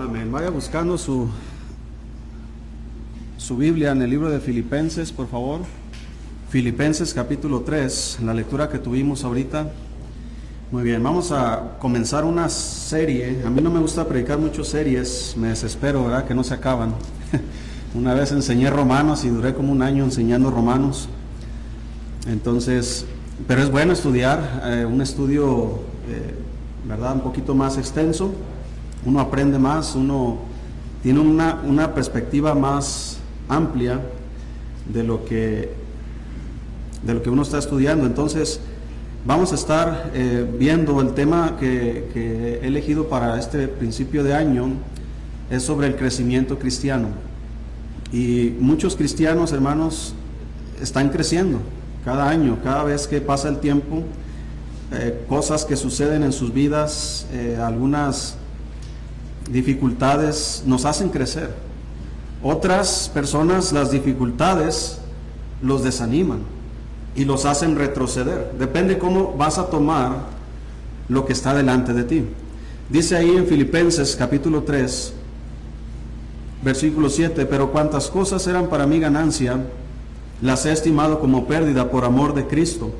Amén. Vaya buscando su, su Biblia en el libro de Filipenses, por favor. Filipenses capítulo 3, la lectura que tuvimos ahorita. Muy bien, vamos a comenzar una serie. A mí no me gusta predicar muchas series, me desespero, ¿verdad? Que no se acaban. una vez enseñé romanos y duré como un año enseñando romanos. Entonces, pero es bueno estudiar, eh, un estudio, eh, ¿verdad? Un poquito más extenso. Uno aprende más, uno tiene una, una perspectiva más amplia de lo que de lo que uno está estudiando. Entonces, vamos a estar eh, viendo el tema que, he elegido para este principio de año, es sobre el crecimiento cristiano. Y muchos cristianos, hermanos, están creciendo cada año, cada vez que pasa el tiempo, eh, cosas que suceden en sus vidas, eh, algunas dificultades nos hacen crecer. Otras personas las dificultades los desaniman y los hacen retroceder. Depende cómo vas a tomar lo que está delante de ti. Dice ahí en Filipenses capítulo 3, versículo 7, pero cuantas cosas eran para mí ganancia, las he estimado como pérdida por amor de Cristo.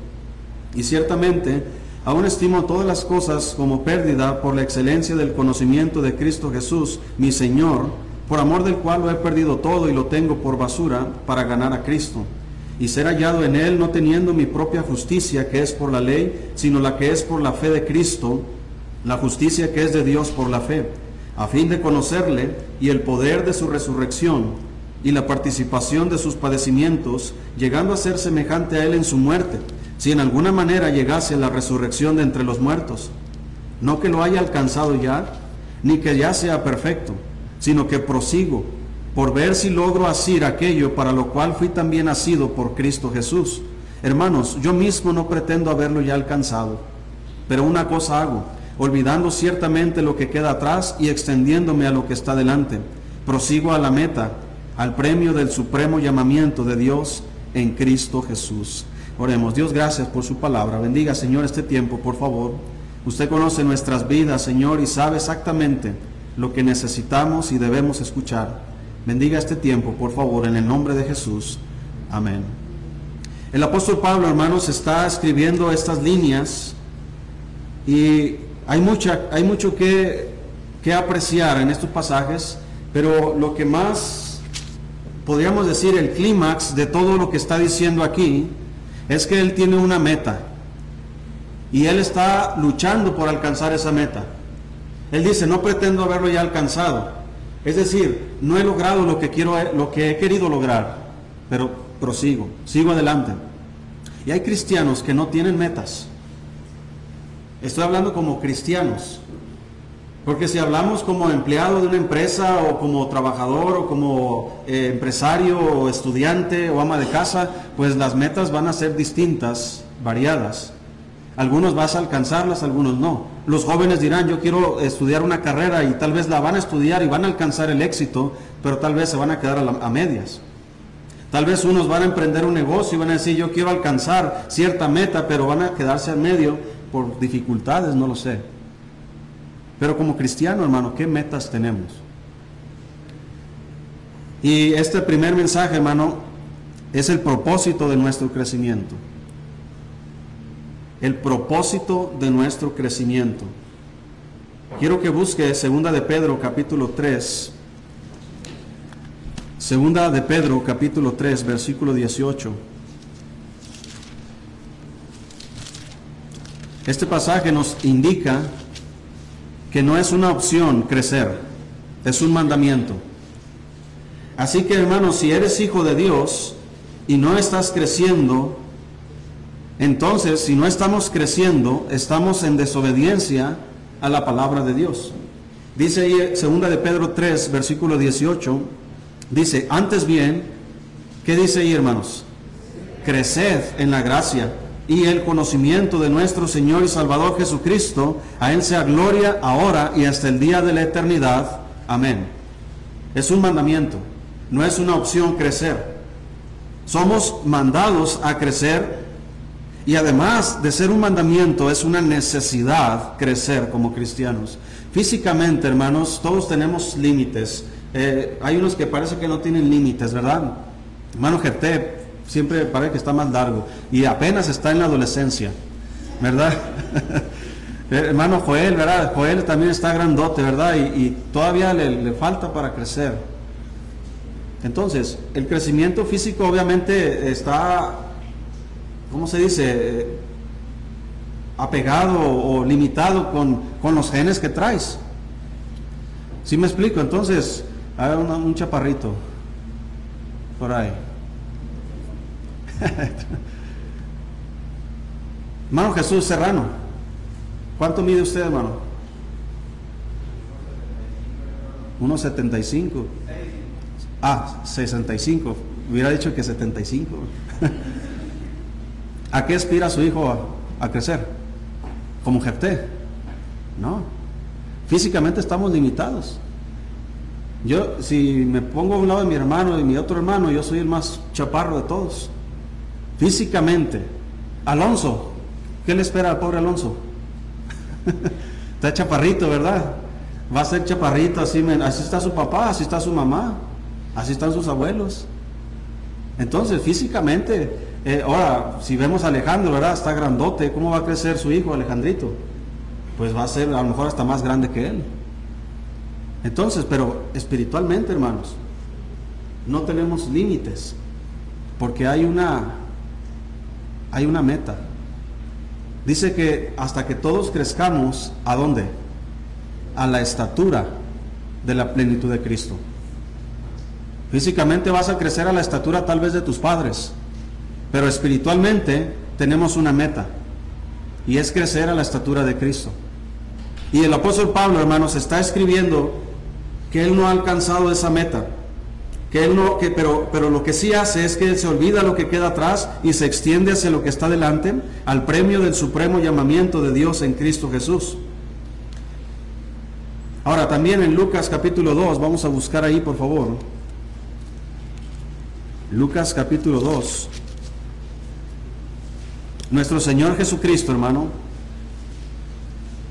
Y ciertamente, aún estimo todas las cosas como pérdida por la excelencia del conocimiento de Cristo Jesús, mi Señor, por amor del cual lo he perdido todo y lo tengo por basura para ganar a Cristo. Y ser hallado en Él no teniendo mi propia justicia que es por la ley, sino la que es por la fe de Cristo, la justicia que es de Dios por la fe, a fin de conocerle y el poder de su resurrección y la participación de sus padecimientos, llegando a ser semejante a Él en su muerte, si en alguna manera llegase la resurrección de entre los muertos. No que lo haya alcanzado ya, ni que ya sea perfecto, sino que prosigo por ver si logro asir aquello para lo cual fui también nacido por Cristo Jesús. Hermanos, yo mismo no pretendo haberlo ya alcanzado, pero una cosa hago, olvidando ciertamente lo que queda atrás y extendiéndome a lo que está delante. Prosigo a la meta al premio del supremo llamamiento de Dios en Cristo Jesús. Oremos, Dios, gracias por su palabra. Bendiga, Señor, este tiempo, por favor. Usted conoce nuestras vidas, Señor, y sabe exactamente lo que necesitamos y debemos escuchar. Bendiga este tiempo, por favor, en el nombre de Jesús. Amén. El apóstol Pablo, hermanos, está escribiendo estas líneas y hay, mucha, hay mucho que, que apreciar en estos pasajes, pero lo que más podríamos decir, el clímax de todo lo que está diciendo aquí es que él tiene una meta y él está luchando por alcanzar esa meta. Él dice, no pretendo haberlo ya alcanzado. Es decir, no he logrado lo que quiero, lo que he querido lograr, pero prosigo, sigo adelante. Y hay cristianos que no tienen metas. Estoy hablando como cristianos. Porque si hablamos como empleado de una empresa o como trabajador o como eh, empresario o estudiante o ama de casa, pues las metas van a ser distintas, variadas. Algunos vas a alcanzarlas, algunos no. Los jóvenes dirán, yo quiero estudiar una carrera y tal vez la van a estudiar y van a alcanzar el éxito, pero tal vez se van a quedar a, a medias. Tal vez unos van a emprender un negocio y van a decir, yo quiero alcanzar cierta meta, pero van a quedarse en medio por dificultades, no lo sé. Pero como cristiano, hermano, ¿qué metas tenemos? Y este primer mensaje, hermano, es el propósito de nuestro crecimiento. El propósito de nuestro crecimiento. Quiero que busque segunda de Pedro capítulo 3. Segunda de Pedro capítulo 3, versículo 18. Este pasaje nos indica que no es una opción crecer, es un mandamiento. Así que hermanos, si eres hijo de Dios y no estás creciendo, entonces si no estamos creciendo, estamos en desobediencia a la palabra de Dios. Dice ahí segunda de Pedro 3, versículo 18, dice, antes bien, ¿qué dice ahí hermanos? Creced en la gracia y el conocimiento de nuestro Señor y Salvador Jesucristo, a Él sea gloria ahora y hasta el día de la eternidad. Amén. Es un mandamiento, no es una opción crecer. Somos mandados a crecer y además de ser un mandamiento es una necesidad crecer como cristianos. Físicamente, hermanos, todos tenemos límites. Eh, hay unos que parece que no tienen límites, ¿verdad? Hermano siempre parece que está más largo y apenas está en la adolescencia, ¿verdad? Eh, hermano Joel, ¿verdad? Joel también está grandote, ¿verdad? Y, todavía le, falta para crecer. Entonces, el crecimiento físico obviamente está, ¿cómo se dice? Apegado o limitado con, los genes que traes. ¿Sí me explico? Entonces, hay un chaparrito por ahí. hermano Jesús Serrano, ¿cuánto mide usted, hermano? 1,75. Ah, 65. Hubiera dicho que 75. ¿A qué aspira su hijo a, crecer? Como Jefté. No. Físicamente estamos limitados. Yo, si me pongo a un lado de mi hermano y mi otro hermano, yo soy el más chaparro de todos. Físicamente. Alonso, ¿qué le espera al pobre Alonso? está chaparrito, ¿verdad? Va a ser chaparrito, así, está su papá, así está su mamá, así están sus abuelos. Entonces, físicamente, eh, ahora, si vemos a Alejandro, ¿verdad? Está grandote, ¿cómo va a crecer su hijo Alejandrito? Pues va a ser a lo mejor hasta más grande que él. Entonces, pero espiritualmente, hermanos, no tenemos límites, porque hay una hay una meta. Dice que hasta que todos crezcamos, ¿a dónde? A la estatura de la plenitud de Cristo. Físicamente vas a crecer a la estatura tal vez de tus padres, pero espiritualmente tenemos una meta y es crecer a la estatura de Cristo. Y el apóstol Pablo, hermanos, está escribiendo que él no ha alcanzado esa meta que él no, que, pero, pero lo que sí hace es que él se olvida lo que queda atrás y se extiende hacia lo que está delante, al premio del supremo llamamiento de Dios en Cristo Jesús. Ahora también en Lucas capítulo 2, vamos a buscar ahí por favor. Lucas capítulo 2. Nuestro Señor Jesucristo, hermano,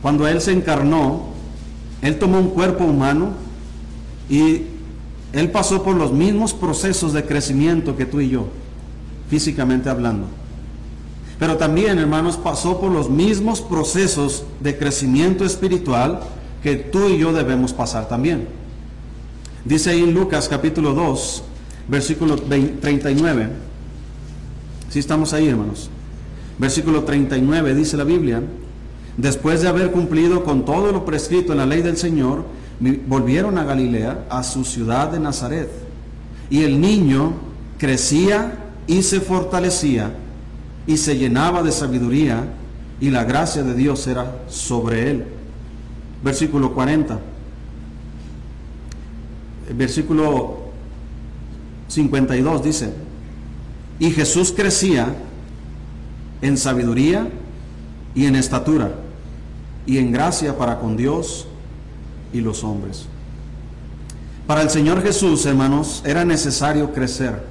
cuando Él se encarnó, Él tomó un cuerpo humano y él pasó por los mismos procesos de crecimiento que tú y yo, físicamente hablando. Pero también, hermanos, pasó por los mismos procesos de crecimiento espiritual que tú y yo debemos pasar también. Dice ahí en Lucas capítulo 2, versículo 39. Si estamos ahí, hermanos. Versículo 39 dice la Biblia, después de haber cumplido con todo lo prescrito en la ley del Señor, volvieron a Galilea, a su ciudad de Nazaret. Y el niño crecía y se fortalecía y se llenaba de sabiduría y la gracia de Dios era sobre él. Versículo 40. Versículo 52 dice, y Jesús crecía en sabiduría y en estatura y en gracia para con Dios y los hombres. Para el Señor Jesús, hermanos, era necesario crecer.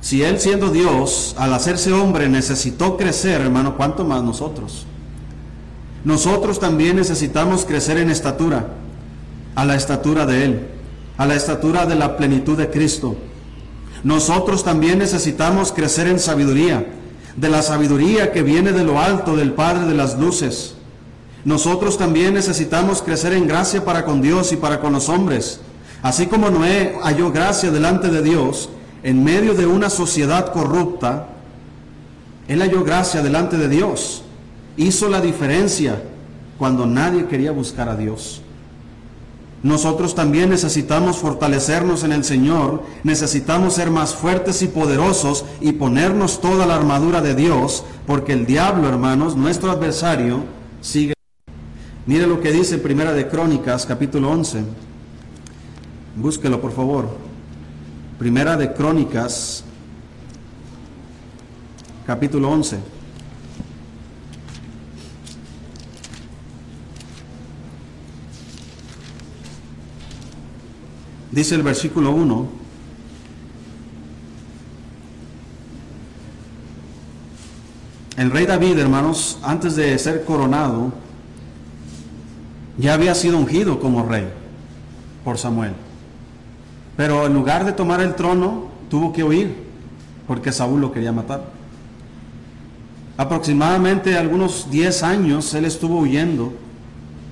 Si Él siendo Dios, al hacerse hombre, necesitó crecer, hermano, ¿cuánto más nosotros? Nosotros también necesitamos crecer en estatura, a la estatura de Él, a la estatura de la plenitud de Cristo. Nosotros también necesitamos crecer en sabiduría, de la sabiduría que viene de lo alto del Padre de las Luces nosotros también necesitamos crecer en gracia para con Dios y para con los hombres. Así como Noé halló gracia delante de Dios en medio de una sociedad corrupta, él halló gracia delante de Dios. Hizo la diferencia cuando nadie quería buscar a Dios. Nosotros también necesitamos fortalecernos en el Señor, necesitamos ser más fuertes y poderosos y ponernos toda la armadura de Dios, porque el diablo, hermanos, nuestro adversario, sigue. Mire lo que dice Primera de Crónicas, capítulo 11. Búsquelo, por favor. Primera de Crónicas, capítulo 11. Dice el versículo 1. El rey David, hermanos, antes de ser coronado, ya había sido ungido como rey por Samuel. Pero en lugar de tomar el trono, tuvo que huir, porque Saúl lo quería matar. Aproximadamente algunos 10 años él estuvo huyendo,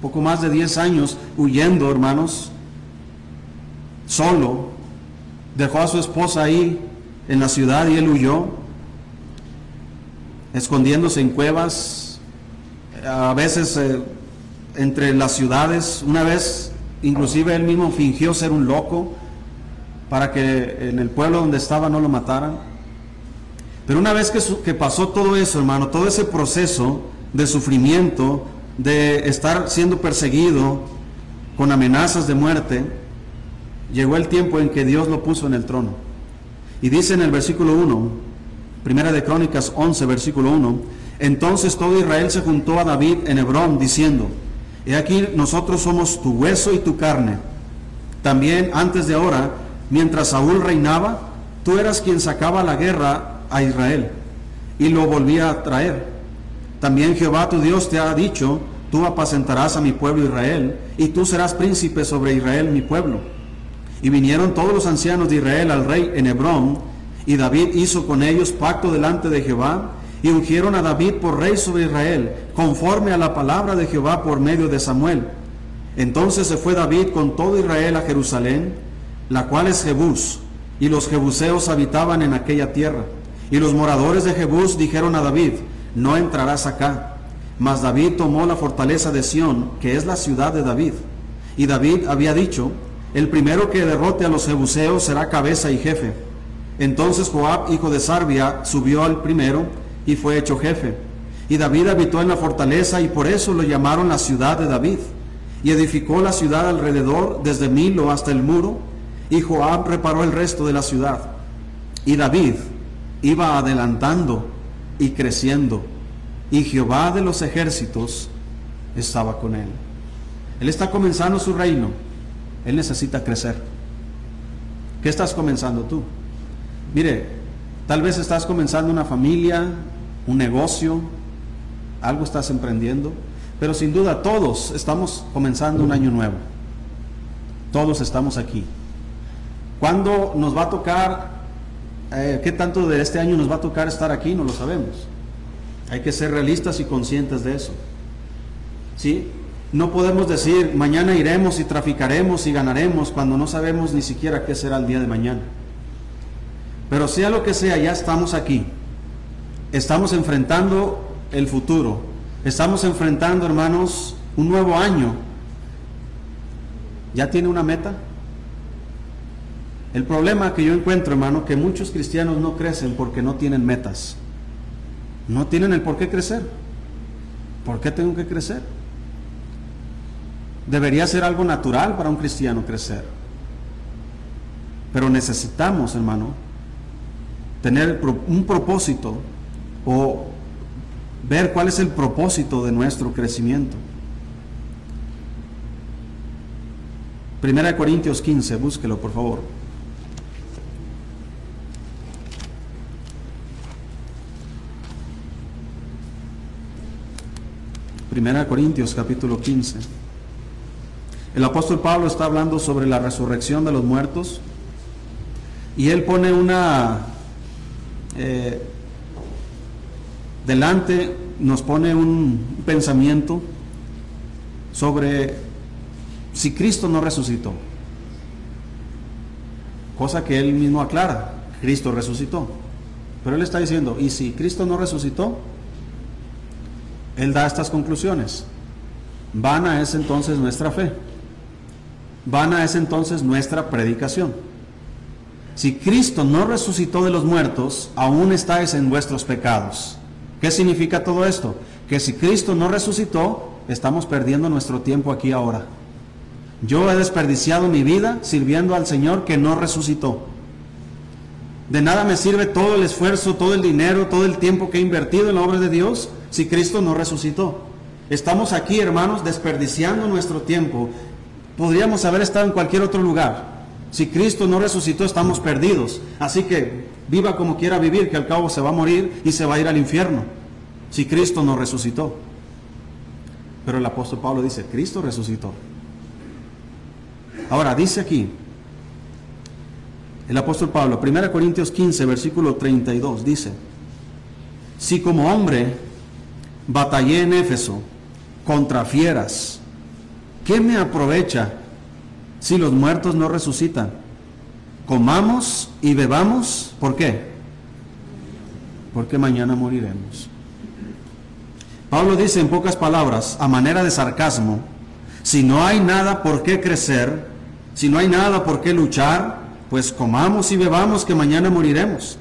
poco más de 10 años huyendo, hermanos, solo. Dejó a su esposa ahí en la ciudad y él huyó, escondiéndose en cuevas, a veces eh, entre las ciudades. Una vez, inclusive él mismo fingió ser un loco para que en el pueblo donde estaba no lo mataran. Pero una vez que, pasó todo eso, hermano, todo ese proceso de sufrimiento, de estar siendo perseguido con amenazas de muerte, llegó el tiempo en que Dios lo puso en el trono. Y dice en el versículo 1, Primera de Crónicas 11, versículo 1, entonces todo Israel se juntó a David en Hebrón diciendo, He aquí nosotros somos tu hueso y tu carne. También antes de ahora, mientras Saúl reinaba, tú eras quien sacaba la guerra a Israel y lo volvía a traer. También Jehová tu Dios te ha dicho, tú apacentarás a mi pueblo Israel y tú serás príncipe sobre Israel mi pueblo. Y vinieron todos los ancianos de Israel al rey en Hebrón, y David hizo con ellos pacto delante de Jehová, y ungieron a David por rey sobre Israel, conforme a la palabra de Jehová por medio de Samuel. Entonces se fue David con todo Israel a Jerusalén, la cual es Jebús, y los jebuseos habitaban en aquella tierra. Y los moradores de Jebús dijeron a David, no entrarás acá. Mas David tomó la fortaleza de Sión, que es la ciudad de David. Y David había dicho, el primero que derrote a los jebuseos será cabeza y jefe. Entonces Joab, hijo de Sarbia, subió al primero y fue hecho jefe. Y David habitó en la fortaleza y por eso lo llamaron la ciudad de David. Y edificó la ciudad alrededor desde Milo hasta el muro. Y Joab reparó el resto de la ciudad. Y David iba adelantando y creciendo. Y Jehová de los ejércitos estaba con él. Él está comenzando su reino. Él necesita crecer. ¿Qué estás comenzando tú? Mire, tal vez estás comenzando una familia, un negocio, algo estás emprendiendo, pero sin duda todos estamos comenzando un año nuevo. Todos estamos aquí. ¿Cuándo nos va a tocar, eh, qué tanto de este año nos va a tocar estar aquí? No lo sabemos. Hay que ser realistas y conscientes de eso. ¿Sí? No podemos decir, mañana iremos y traficaremos y ganaremos cuando no sabemos ni siquiera qué será el día de mañana. Pero sea lo que sea, ya estamos aquí. Estamos enfrentando el futuro. Estamos enfrentando, hermanos, un nuevo año. ¿Ya tiene una meta? El problema que yo encuentro, hermano, que muchos cristianos no crecen porque no tienen metas. No tienen el por qué crecer. ¿Por qué tengo que crecer? Debería ser algo natural para un cristiano crecer. Pero necesitamos, hermano, tener un propósito o ver cuál es el propósito de nuestro crecimiento. Primera de Corintios 15, búsquelo por favor. Primera de Corintios capítulo 15. El apóstol Pablo está hablando sobre la resurrección de los muertos y él pone una, eh, delante, nos pone un pensamiento sobre si Cristo no resucitó. Cosa que él mismo aclara, Cristo resucitó. Pero él está diciendo, ¿y si Cristo no resucitó? Él da estas conclusiones. Vana es entonces nuestra fe. Vana es entonces nuestra predicación. Si Cristo no resucitó de los muertos, aún estáis en vuestros pecados. ¿Qué significa todo esto? Que si Cristo no resucitó, estamos perdiendo nuestro tiempo aquí ahora. Yo he desperdiciado mi vida sirviendo al Señor que no resucitó. De nada me sirve todo el esfuerzo, todo el dinero, todo el tiempo que he invertido en la obra de Dios si Cristo no resucitó. Estamos aquí, hermanos, desperdiciando nuestro tiempo Podríamos haber estado en cualquier otro lugar. Si Cristo no resucitó, estamos perdidos. Así que viva como quiera vivir, que al cabo se va a morir y se va a ir al infierno. Si Cristo no resucitó. Pero el apóstol Pablo dice, Cristo resucitó. Ahora, dice aquí, el apóstol Pablo, 1 Corintios 15, versículo 32, dice, si como hombre batallé en Éfeso contra fieras, ¿qué me aprovecha si los muertos no resucitan? Comamos y bebamos, ¿por qué? Porque mañana moriremos. Pablo dice en pocas palabras, a manera de sarcasmo, si no hay nada por qué crecer, si no hay nada por qué luchar, pues comamos y bebamos que mañana moriremos.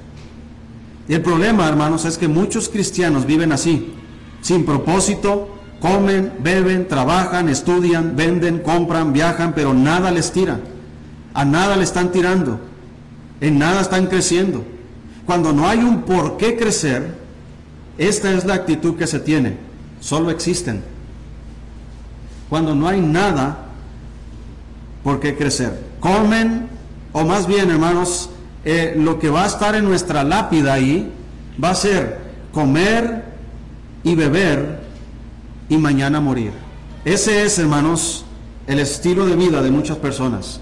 Y el problema, hermanos, es que muchos cristianos viven así, sin propósito, comen, beben, trabajan, estudian, venden, compran, viajan, pero nada les tira. A nada le están tirando. En nada están creciendo. Cuando no hay un por qué crecer, esta es la actitud que se tiene. Solo existen. Cuando no hay nada por qué crecer. Comen, o más bien, hermanos, eh, lo que va a estar en nuestra lápida ahí va a ser comer y beber y mañana morir. Ese es, hermanos, el estilo de vida de muchas personas.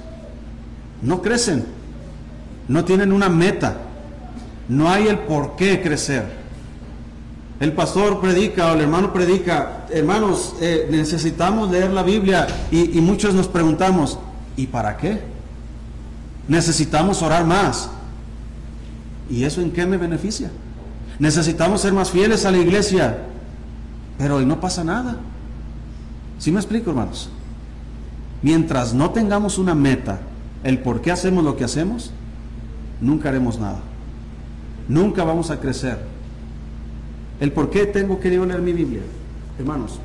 No crecen, no tienen una meta, no hay el por qué crecer. El pastor predica o el hermano predica, hermanos, eh, necesitamos leer la Biblia y muchos nos preguntamos, ¿y para qué? Necesitamos orar más. ¿Y eso en qué me beneficia? Necesitamos ser más fieles a la iglesia. Pero hoy no pasa nada. ¿Sí me explico, hermanos? Mientras no tengamos una meta, el por qué hacemos lo que hacemos, nunca haremos nada. Nunca vamos a crecer. El por qué tengo que leer mi Biblia. Hermanos,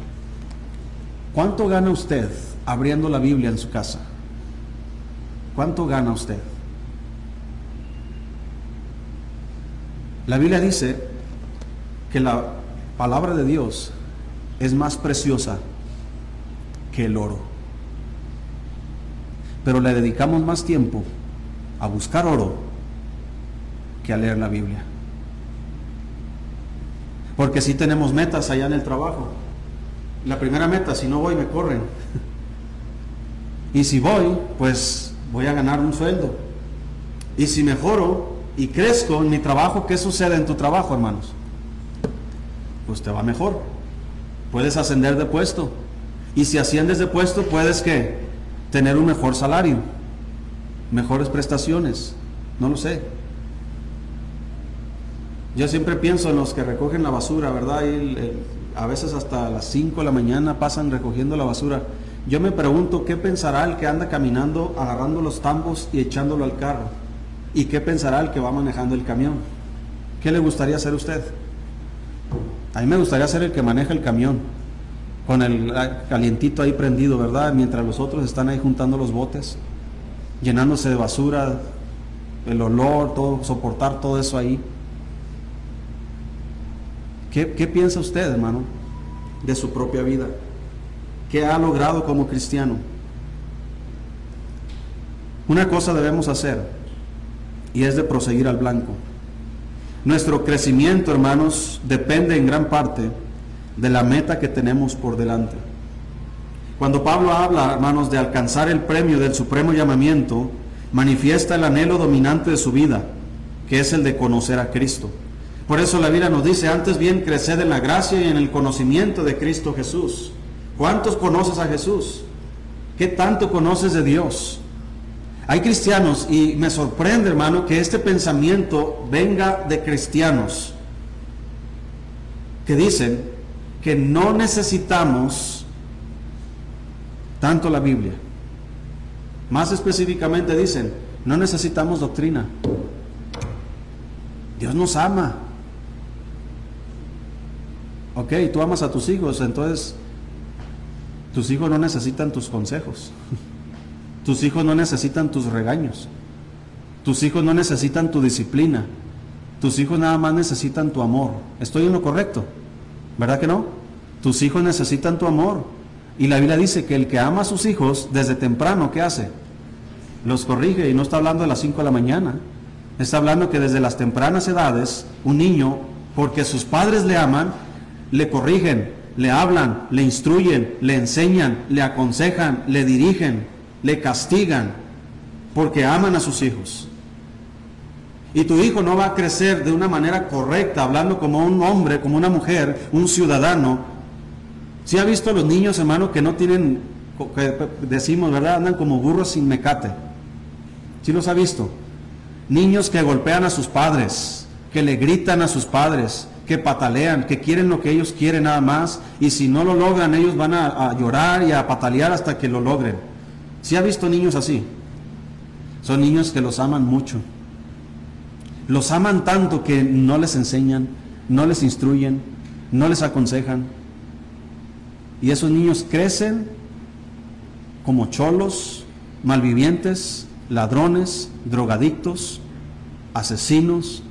¿cuánto gana usted abriendo la Biblia en su casa? ¿Cuánto gana usted? La Biblia dice que la palabra de Dios es más preciosa que el oro. Pero le dedicamos más tiempo a buscar oro que a leer la Biblia. Porque si tenemos metas allá en el trabajo. La primera meta, si no voy, me corren. Y si voy, pues voy a ganar un sueldo. Y si mejoro y crezco en mi trabajo, ¿qué sucede en tu trabajo, hermanos? Pues te va mejor. Puedes ascender de puesto. Y si asciendes de puesto, puedes que tener un mejor salario, mejores prestaciones. No lo sé. Yo siempre pienso en los que recogen la basura, ¿verdad? A veces hasta las 5 de la mañana pasan recogiendo la basura. Yo me pregunto qué pensará el que anda caminando, agarrando los tambos y echándolo al carro. ¿Y qué pensará el que va manejando el camión? ¿Qué le gustaría ser usted? A mí me gustaría ser el que maneja el camión, con el calientito ahí prendido, ¿verdad? Mientras los otros están ahí juntando los botes, llenándose de basura, el olor, todo, soportar todo eso ahí. ¿Qué, piensa usted, hermano, de su propia vida? ¿Qué ha logrado como cristiano. Una cosa debemos hacer y es de proseguir al blanco. Nuestro crecimiento, hermanos, depende en gran parte de la meta que tenemos por delante. Cuando Pablo habla, hermanos, de alcanzar el premio del supremo llamamiento, manifiesta el anhelo dominante de su vida, que es el de conocer a Cristo. Por eso la Biblia nos dice, antes bien creced en la gracia y en el conocimiento de Cristo Jesús. ¿Cuántos conoces a Jesús? ¿Qué tanto conoces de Dios? Hay cristianos y me sorprende, hermano, que este pensamiento venga de cristianos que dicen que no necesitamos tanto la Biblia. Más específicamente dicen, no necesitamos doctrina. Dios nos ama. Ok, tú amas a tus hijos, entonces tus hijos no necesitan tus consejos. Tus hijos no necesitan tus regaños. Tus hijos no necesitan tu disciplina. Tus hijos nada más necesitan tu amor. ¿Estoy en lo correcto? ¿Verdad que no? Tus hijos necesitan tu amor. Y la Biblia dice que el que ama a sus hijos desde temprano, ¿qué hace? Los corrige y no está hablando de las 5 de la mañana. Está hablando que desde las tempranas edades, un niño, porque sus padres le aman, le corrigen, le hablan, le instruyen, le enseñan, le aconsejan, le dirigen, le castigan, porque aman a sus hijos. Y tu hijo no va a crecer de una manera correcta, hablando como un hombre, como una mujer, un ciudadano. Si ha visto a los niños, hermano, que no tienen, que decimos, ¿verdad? Andan como burros sin mecate. Si los ha visto? Niños que golpean a sus padres, que le gritan a sus padres, que patalean, que quieren lo que ellos quieren nada más, y si no lo logran, ellos van a, llorar y a patalear hasta que lo logren. Si ha visto niños así? Son niños que los aman mucho. Los aman tanto que no les enseñan, no les instruyen, no les aconsejan. Y esos niños crecen como cholos, malvivientes, ladrones, drogadictos, asesinos,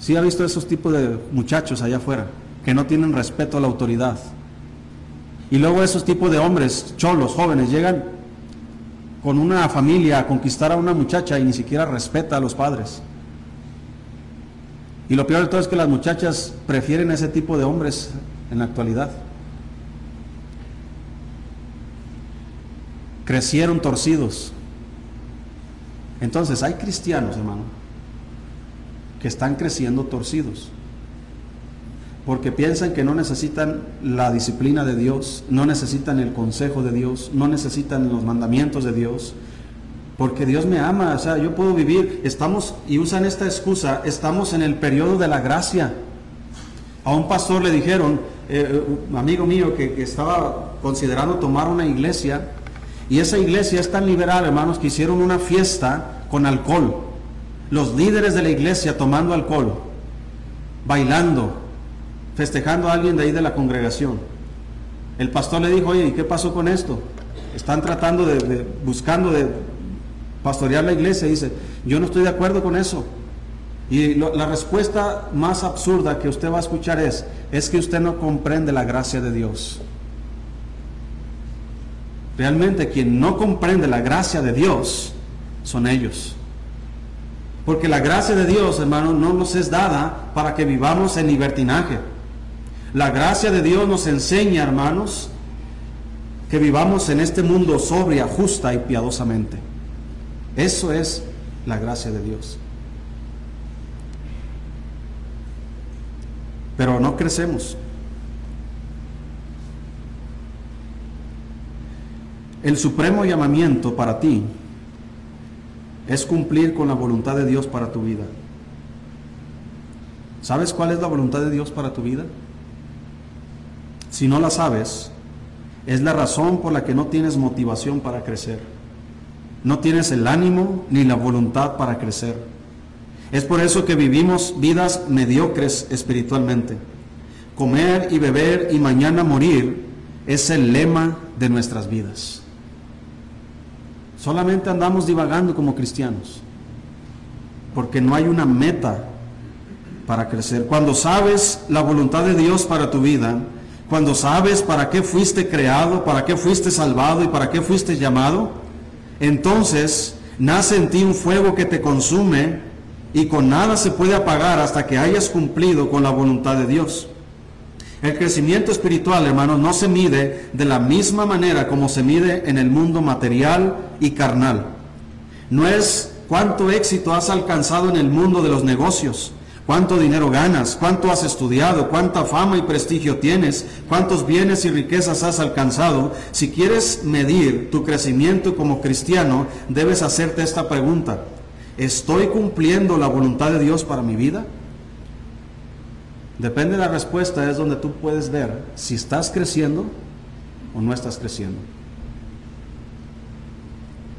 ¿Sí ha visto esos tipos de muchachos allá afuera que no tienen respeto a la autoridad? Y luego esos tipos de hombres, cholos, jóvenes, llegan con una familia a conquistar a una muchacha y ni siquiera respeta a los padres. Y lo peor de todo es que las muchachas prefieren ese tipo de hombres en la actualidad. Crecieron torcidos. Entonces hay cristianos, hermano, que están creciendo torcidos. Porque piensan que no necesitan la disciplina de Dios, no necesitan el consejo de Dios, no necesitan los mandamientos de Dios. Porque Dios me ama, o sea, yo puedo vivir. Estamos, y usan esta excusa, estamos en el periodo de la gracia. A un pastor le dijeron, eh, amigo mío que, que estaba considerando tomar una iglesia, y esa iglesia es tan liberal, hermanos, que hicieron una fiesta con alcohol los líderes de la iglesia tomando alcohol, bailando, festejando a alguien de ahí de la congregación. El pastor le dijo, oye, ¿y qué pasó con esto? Están tratando de, buscando de pastorear la iglesia. dice, yo no estoy de acuerdo con eso. Y la respuesta más absurda que usted va a escuchar es, es que usted no comprende la gracia de Dios. Realmente quien no comprende la gracia de Dios son ellos. Porque la gracia de Dios, hermano, no nos es dada para que vivamos en libertinaje. La gracia de Dios nos enseña, hermanos, que vivamos en este mundo sobria, justa y piadosamente. Eso es la gracia de Dios. Pero no crecemos. El supremo llamamiento para ti es cumplir con la voluntad de Dios para tu vida. ¿Sabes cuál es la voluntad de Dios para tu vida? Si no la sabes, es la razón por la que no tienes motivación para crecer. No tienes el ánimo ni la voluntad para crecer. Es por eso que vivimos vidas mediocres espiritualmente. Comer y beber y mañana morir es el lema de nuestras vidas. Solamente andamos divagando como cristianos, porque no hay una meta para crecer. Cuando sabes la voluntad de Dios para tu vida, cuando sabes para qué fuiste creado, para qué fuiste salvado y para qué fuiste llamado, entonces nace en ti un fuego que te consume y con nada se puede apagar hasta que hayas cumplido con la voluntad de Dios. El crecimiento espiritual, hermanos, no se mide de la misma manera como se mide en el mundo material y carnal. No es cuánto éxito has alcanzado en el mundo de los negocios, cuánto dinero ganas, cuánto has estudiado, cuánta fama y prestigio tienes, cuántos bienes y riquezas has alcanzado. Si quieres medir tu crecimiento como cristiano, debes hacerte esta pregunta. ¿Estoy cumpliendo la voluntad de Dios para mi vida? Depende de la respuesta, es donde tú puedes ver si estás creciendo o no estás creciendo.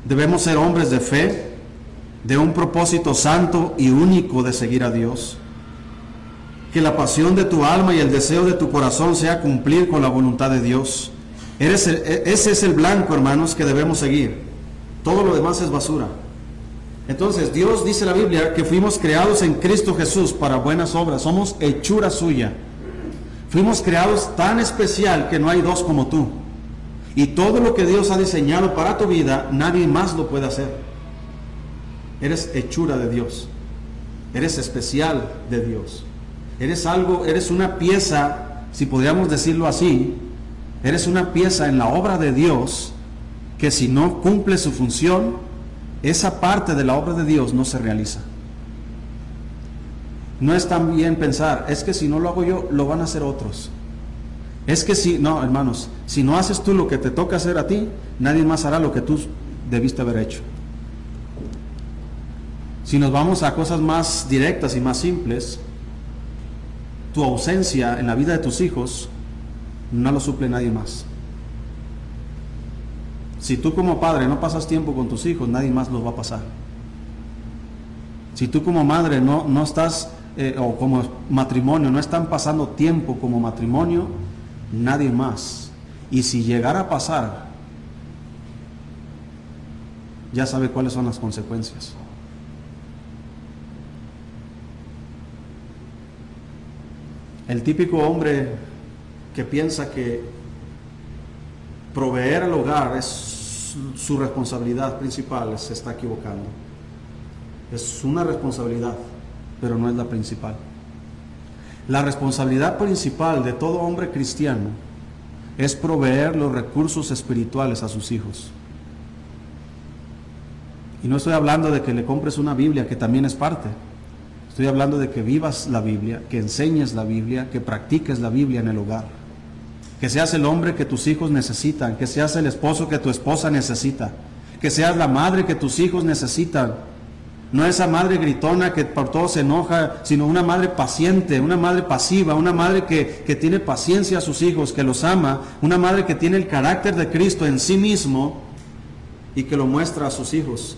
Debemos ser hombres de fe, de un propósito santo y único de seguir a Dios. Que la pasión de tu alma y el deseo de tu corazón sea cumplir con la voluntad de Dios. E, ese es el blanco, hermanos, que debemos seguir. Todo lo demás es basura. Entonces, Dios dice la Biblia que fuimos creados en Cristo Jesús para buenas obras, somos hechura suya. Fuimos creados tan especial que no hay dos como tú. Y todo lo que Dios ha diseñado para tu vida, nadie más lo puede hacer. Eres hechura de Dios. Eres especial de Dios. Eres algo, eres una pieza si podríamos decirlo así, eres una pieza en la obra de Dios que si no cumple su función, esa parte de la obra de Dios no se realiza. No es tan bien pensar, es que si no lo hago yo, lo van a hacer otros. Es que si, no, hermanos, si no haces tú lo que te toca hacer a ti, nadie más hará lo que tú debiste haber hecho. Si nos vamos a cosas más directas y más simples, tu ausencia en la vida de tus hijos no lo suple nadie más. Si tú como padre no pasas tiempo con tus hijos, nadie más los va a pasar. Si tú como madre no, no estás, eh, o como matrimonio, no están pasando tiempo como matrimonio, nadie más. Y si llegara a pasar, ya sabe cuáles son las consecuencias. El típico hombre que piensa que proveer al hogar es su responsabilidad principal se está equivocando. Es una responsabilidad, pero no es la principal. La responsabilidad principal de todo hombre cristiano es proveer los recursos espirituales a sus hijos. Y no estoy hablando de que le compres una Biblia, que también es parte. Estoy hablando de que vivas la Biblia, que enseñes la Biblia, que practiques la Biblia en el hogar. Que seas el hombre que tus hijos necesitan, que seas el esposo que tu esposa necesita, que seas la madre que tus hijos necesitan. No esa madre gritona que por todo se enoja, sino una madre paciente, una madre pasiva, una madre que, que tiene paciencia a sus hijos, que los ama, una madre que tiene el carácter de Cristo en sí mismo y que lo muestra a sus hijos.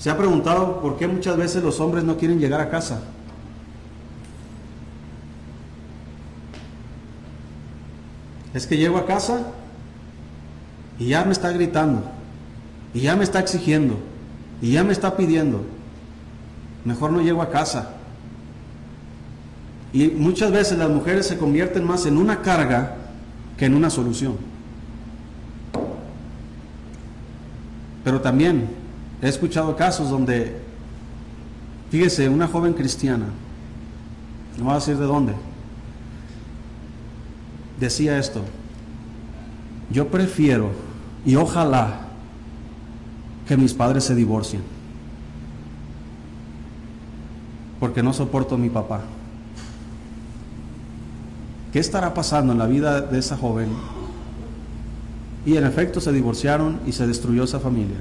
¿Se ha preguntado por qué muchas veces los hombres no quieren llegar a casa? Es que llego a casa y ya me está gritando, y ya me está exigiendo, y ya me está pidiendo. Mejor no llego a casa. Y muchas veces las mujeres se convierten más en una carga que en una solución. Pero también He escuchado casos donde, fíjese, una joven cristiana, no voy a decir de dónde, decía esto, yo prefiero y ojalá que mis padres se divorcien, porque no soporto a mi papá. ¿Qué estará pasando en la vida de esa joven? Y en efecto se divorciaron y se destruyó esa familia.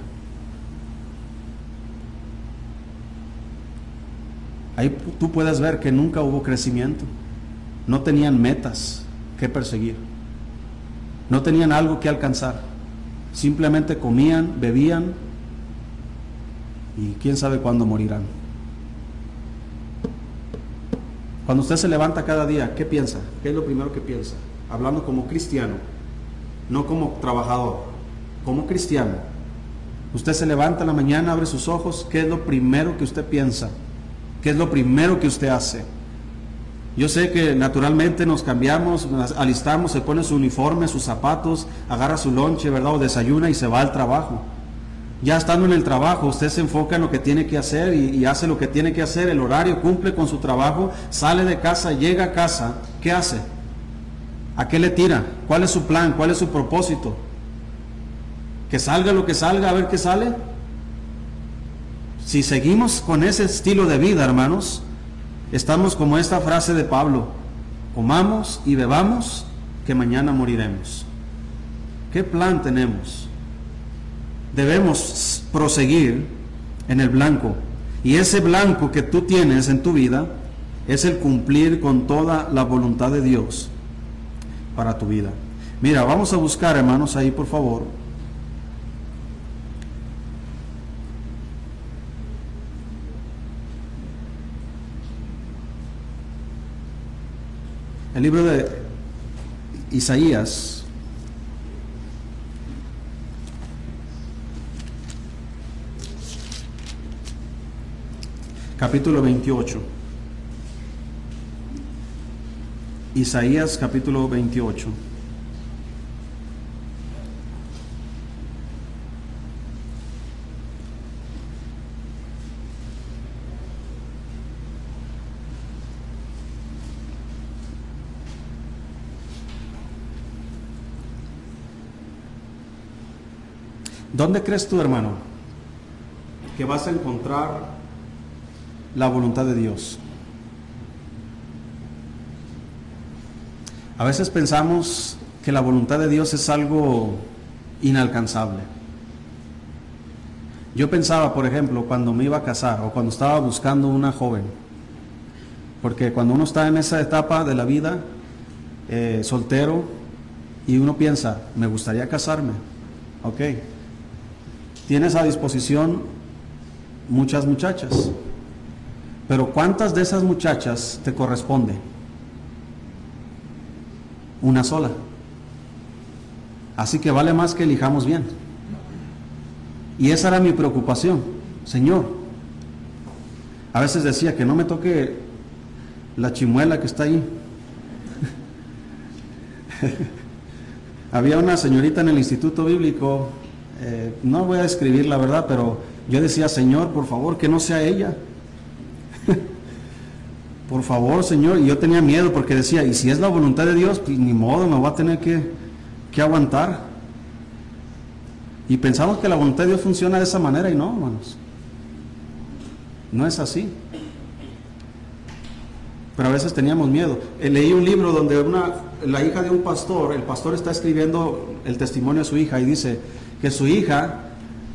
Ahí tú puedes ver que nunca hubo crecimiento. No tenían metas que perseguir. No tenían algo que alcanzar. Simplemente comían, bebían y quién sabe cuándo morirán. Cuando usted se levanta cada día, ¿qué piensa? ¿Qué es lo primero que piensa? Hablando como cristiano, no como trabajador, como cristiano. Usted se levanta en la mañana, abre sus ojos, ¿qué es lo primero que usted piensa? ¿Qué es lo primero que usted hace? Yo sé que naturalmente nos cambiamos, alistamos, se pone su uniforme, sus zapatos, agarra su lonche, ¿verdad? O desayuna y se va al trabajo. Ya estando en el trabajo, usted se enfoca en lo que tiene que hacer y, y, hace lo que tiene que hacer, el horario cumple con su trabajo, sale de casa, llega a casa, ¿qué hace? ¿A qué le tira? ¿Cuál es su plan? ¿Cuál es su propósito? ¿Que salga lo que salga, a ver qué sale? Si seguimos con ese estilo de vida, hermanos, estamos como esta frase de Pablo, comamos y bebamos, que mañana moriremos. ¿Qué plan tenemos? Debemos proseguir en el blanco. Y ese blanco que tú tienes en tu vida es el cumplir con toda la voluntad de Dios para tu vida. Mira, vamos a buscar, hermanos, ahí por favor, El libro de Isaías, capítulo 28. Isaías capítulo 28. ¿Dónde crees tú, hermano, que vas a encontrar la voluntad de Dios? A veces pensamos que la voluntad de Dios es algo inalcanzable. Yo pensaba, por ejemplo, cuando me iba a casar o cuando estaba buscando una joven, porque cuando uno está en esa etapa de la vida, eh, soltero, y uno piensa, me gustaría casarme, ok, tienes a disposición muchas muchachas, pero ¿cuántas de esas muchachas te corresponde? Una sola. Así que vale más que elijamos bien. Y esa era mi preocupación, Señor. A veces decía que no me toque la chimuela que está ahí. Había una señorita en el Instituto Bíblico, eh, no voy a describir la verdad, pero yo decía, Señor, por favor, que no sea ella. por favor, Señor. Y yo tenía miedo porque decía, y si es la voluntad de Dios, pues ni modo, me voy a tener que, que aguantar. Y pensamos que la voluntad de Dios funciona de esa manera y no, hermanos. No es así. Pero a veces teníamos miedo. Eh, leí un libro donde una, la hija de un pastor, el pastor está escribiendo el testimonio de su hija y dice que su hija,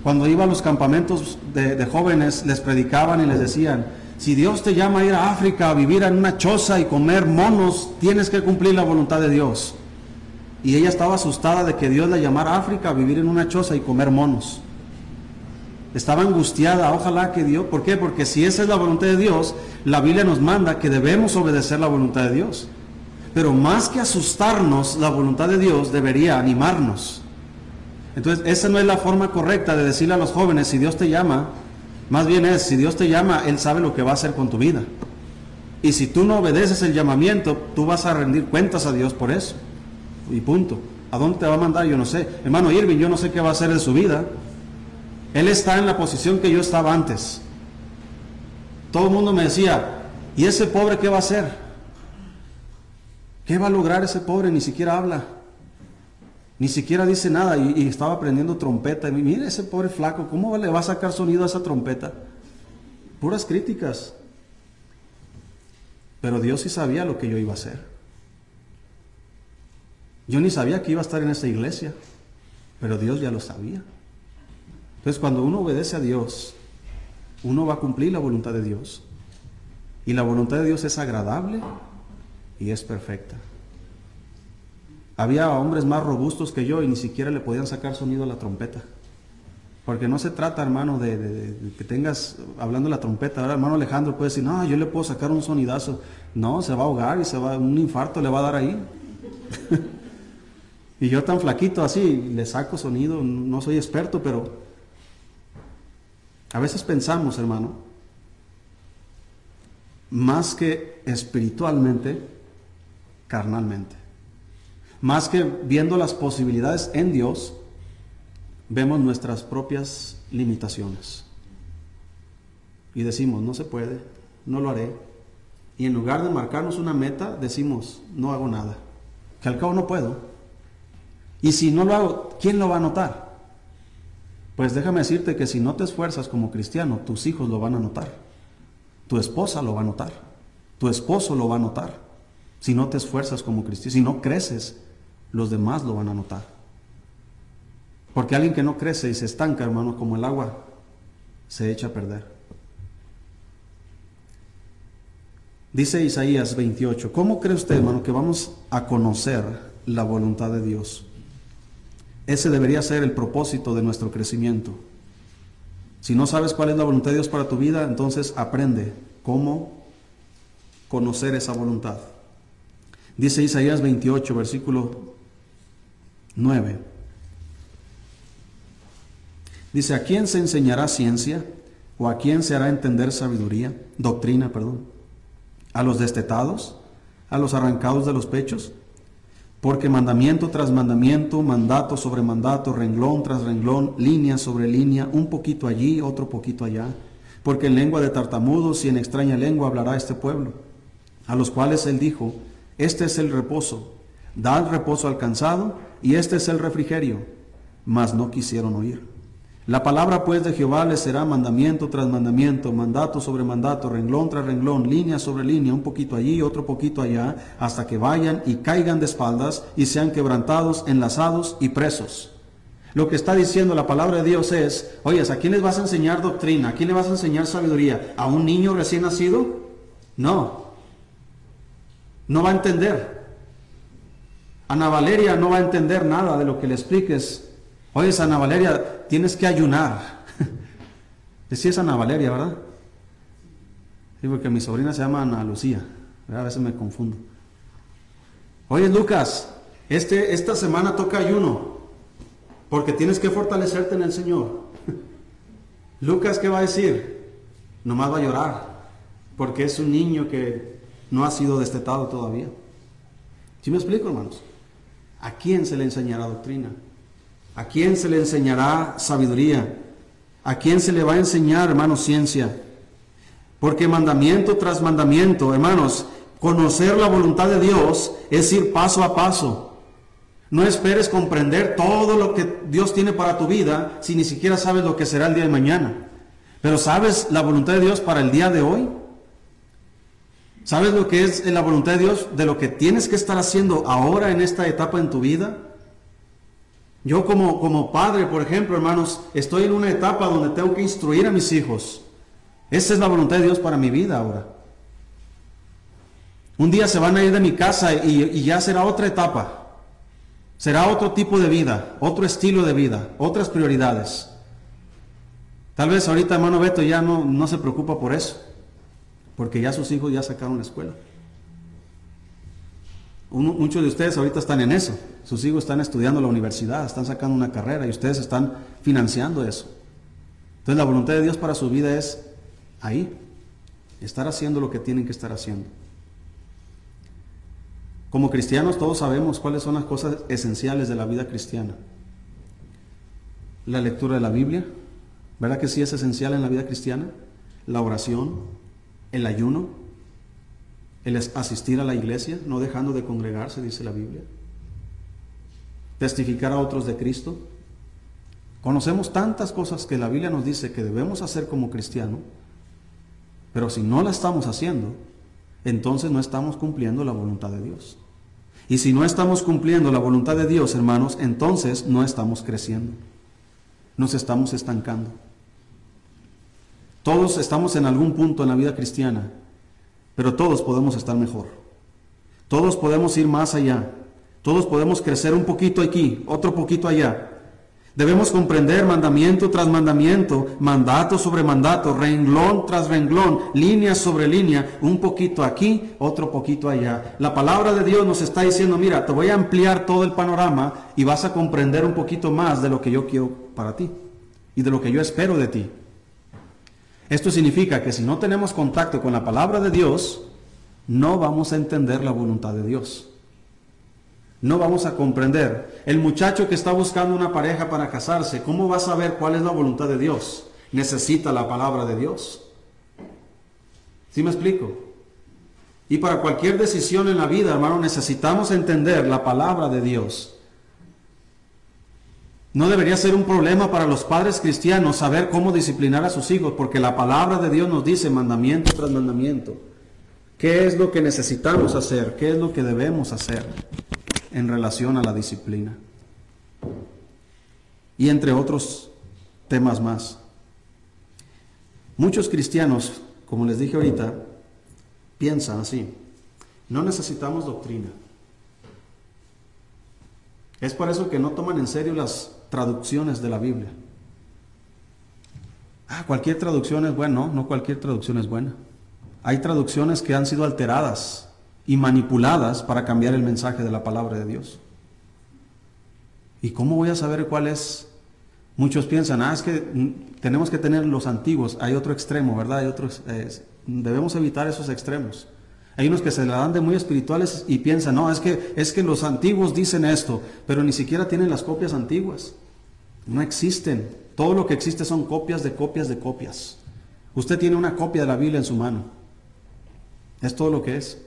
cuando iba a los campamentos de, jóvenes, les predicaban y les decían, si Dios te llama a ir a África a vivir en una choza y comer monos, tienes que cumplir la voluntad de Dios. Y ella estaba asustada de que Dios la llamara a África a vivir en una choza y comer monos. Estaba angustiada, ojalá que Dios, ¿por qué? Porque si esa es la voluntad de Dios, la Biblia nos manda que debemos obedecer la voluntad de Dios. Pero más que asustarnos, la voluntad de Dios debería animarnos. Entonces, esa no es la forma correcta de decirle a los jóvenes, si Dios te llama, más bien es, si Dios te llama, Él sabe lo que va a hacer con tu vida. Y si tú no obedeces el llamamiento, tú vas a rendir cuentas a Dios por eso y punto. ¿A dónde te va a mandar? Yo no sé. Hermano Irving, yo no sé qué va a hacer de su vida. Él está en la posición que yo estaba antes. Todo el mundo me decía, ¿y ese pobre qué va a hacer? ¿Qué va a lograr ese pobre? Ni siquiera habla. Ni siquiera dice nada y, estaba aprendiendo trompeta. Y mire ese pobre flaco, ¿cómo le va a sacar sonido a esa trompeta? Puras críticas. Pero Dios sí sabía lo que yo iba a hacer. Yo ni sabía que iba a estar en esa iglesia, pero Dios ya lo sabía. Entonces cuando uno obedece a Dios, uno va a cumplir la voluntad de Dios. Y la voluntad de Dios es agradable y es perfecta. Había hombres más robustos que yo y ni siquiera le podían sacar sonido a la trompeta. Porque no se trata, hermano, de, que tengas hablando la trompeta. Ahora, hermano Alejandro puede decir, no, yo le puedo sacar un sonidazo. No, se va a ahogar y se va, un infarto le va a dar ahí. Y yo tan flaquito así, le saco sonido, no soy experto, pero a veces pensamos, hermano, más que espiritualmente, carnalmente. Más que viendo las posibilidades en Dios, vemos nuestras propias limitaciones. Y decimos, no se puede, no lo haré. Y en lugar de marcarnos una meta, decimos, no hago nada. Que al cabo no puedo. Y si no lo hago, ¿quién lo va a notar? Pues déjame decirte que si no te esfuerzas como cristiano, tus hijos lo van a notar. Tu esposa lo va a notar. Tu esposo lo va a notar. Si no te esfuerzas como cristiano, si no creces, los demás lo van a notar. Porque alguien que no crece y se estanca, hermano, como el agua, se echa a perder. Dice Isaías 28, ¿cómo cree usted, hermano, que vamos a conocer la voluntad de Dios? Ese debería ser el propósito de nuestro crecimiento. Si no sabes cuál es la voluntad de Dios para tu vida, entonces aprende cómo conocer esa voluntad. Dice Isaías 28, versículo 9. Dice, ¿a quién se enseñará ciencia? ¿O a quién se hará entender sabiduría? Doctrina, perdón. ¿A los destetados? ¿A los arrancados de los pechos? Porque mandamiento tras mandamiento, mandato sobre mandato, renglón tras renglón, línea sobre línea, un poquito allí, otro poquito allá. Porque en lengua de tartamudos y en extraña lengua hablará este pueblo. A los cuales él dijo, este es el reposo, dad reposo al cansado, y este es el refrigerio. Mas no quisieron oír. La palabra pues de Jehová les será mandamiento tras mandamiento, mandato sobre mandato, renglón tras renglón, línea sobre línea, un poquito allí, otro poquito allá, hasta que vayan y caigan de espaldas y sean quebrantados, enlazados y presos. Lo que está diciendo la palabra de Dios es, oye, ¿a quién les vas a enseñar doctrina? ¿A quién le vas a enseñar sabiduría? ¿A un niño recién nacido? No. No va a entender. Ana Valeria no va a entender nada de lo que le expliques. Oye, Ana Valeria, tienes que ayunar. Decía es Ana Valeria, ¿verdad? Sí, porque mi sobrina se llama Ana Lucía. A veces me confundo. Oye, Lucas, este, esta semana toca ayuno. Porque tienes que fortalecerte en el Señor. Lucas, ¿qué va a decir? Nomás va a llorar. Porque es un niño que no ha sido destetado todavía. ¿Sí me explico, hermanos? ¿A quién se le enseñará doctrina? ¿A quién se le enseñará sabiduría? ¿A quién se le va a enseñar, hermanos, ciencia? Porque mandamiento tras mandamiento, hermanos, conocer la voluntad de Dios es ir paso a paso. No esperes comprender todo lo que Dios tiene para tu vida si ni siquiera sabes lo que será el día de mañana. Pero ¿sabes la voluntad de Dios para el día de hoy? ¿Sabes lo que es la voluntad de Dios de lo que tienes que estar haciendo ahora en esta etapa en tu vida? Yo como, como padre, por ejemplo, hermanos, estoy en una etapa donde tengo que instruir a mis hijos. Esa es la voluntad de Dios para mi vida ahora. Un día se van a ir de mi casa y, ya será otra etapa. Será otro tipo de vida, otro estilo de vida, otras prioridades. Tal vez ahorita hermano Beto ya no, no se preocupa por eso porque ya sus hijos ya sacaron la escuela. muchos de ustedes ahorita están en eso. Sus hijos están estudiando la universidad, están sacando una carrera y ustedes están financiando eso. Entonces la voluntad de Dios para su vida es ahí, estar haciendo lo que tienen que estar haciendo. Como cristianos todos sabemos cuáles son las cosas esenciales de la vida cristiana. La lectura de la Biblia, ¿verdad que sí es esencial en la vida cristiana? La oración, el ayuno, el asistir a la iglesia, no dejando de congregarse, dice la Biblia, testificar a otros de Cristo. Conocemos tantas cosas que la Biblia nos dice que debemos hacer como cristiano, pero si no la estamos haciendo, entonces no estamos cumpliendo la voluntad de Dios. Y si no estamos cumpliendo la voluntad de Dios, hermanos, entonces no estamos creciendo. Nos estamos estancando. Todos estamos en algún punto en la vida cristiana, pero todos podemos estar mejor. Todos podemos ir más allá. Todos podemos crecer un poquito aquí, otro poquito allá. Debemos comprender mandamiento tras mandamiento, mandato sobre mandato, renglón tras renglón, línea sobre línea, un poquito aquí, otro poquito allá. La palabra de Dios nos está diciendo, mira, te voy a ampliar todo el panorama y vas a comprender un poquito más de lo que yo quiero para ti y de lo que yo espero de ti. Esto significa que si no tenemos contacto con la palabra de Dios, no vamos a entender la voluntad de Dios. No vamos a comprender. El muchacho que está buscando una pareja para casarse, ¿cómo va a saber cuál es la voluntad de Dios? Necesita la palabra de Dios. ¿Sí me explico? Y para cualquier decisión en la vida, hermano, necesitamos entender la palabra de Dios. No debería ser un problema para los padres cristianos saber cómo disciplinar a sus hijos, porque la palabra de Dios nos dice mandamiento tras mandamiento. ¿Qué es lo que necesitamos hacer? ¿Qué es lo que debemos hacer en relación a la disciplina? Y entre otros temas más. Muchos cristianos, como les dije ahorita, piensan así. No necesitamos doctrina. Es por eso que no toman en serio las traducciones de la Biblia. Ah, cualquier traducción es buena, no, no cualquier traducción es buena. Hay traducciones que han sido alteradas y manipuladas para cambiar el mensaje de la palabra de Dios. ¿Y cómo voy a saber cuál es? Muchos piensan, ah, es que tenemos que tener los antiguos. Hay otro extremo, ¿verdad? Hay otros, debemos evitar esos extremos. Hay unos que se la dan de muy espirituales y piensan, no, es que, es que los antiguos dicen esto, pero ni siquiera tienen las copias antiguas. No existen. Todo lo que existe son copias de copias de copias. Usted tiene una copia de la Biblia en su mano. Es todo lo que es.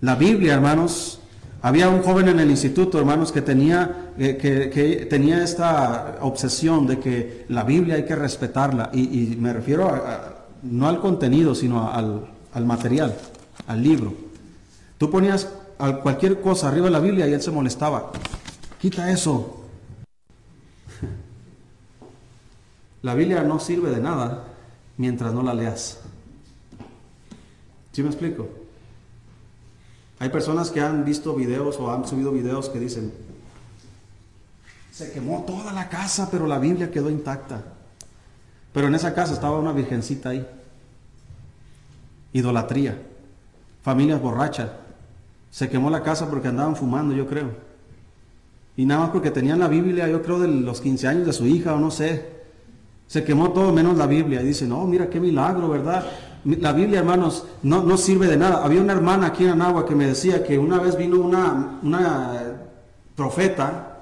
La Biblia, hermanos, Había un joven en el instituto, hermanos, que tenía, eh, que, tenía esta obsesión de que la Biblia hay que respetarla. Y, me refiero no al contenido, sino al, al, material, al libro. Tú ponías cualquier cosa arriba de la Biblia y él se molestaba. Quita eso. La Biblia no sirve de nada mientras no la leas. ¿Sí me explico? Hay personas que han visto videos o han subido videos que dicen, se quemó toda la casa, pero la Biblia quedó intacta. Pero en esa casa estaba una virgencita ahí. Idolatría. Familias borrachas. Se quemó la casa porque andaban fumando, yo creo. Y nada más porque tenían la Biblia, yo creo, de los 15 años de su hija o no sé. Se quemó todo menos la Biblia. Y dicen, no, mira qué milagro, ¿verdad? La Biblia, hermanos, no, no sirve de nada. Había una hermana aquí en Anagua que me decía que una vez vino una, una profeta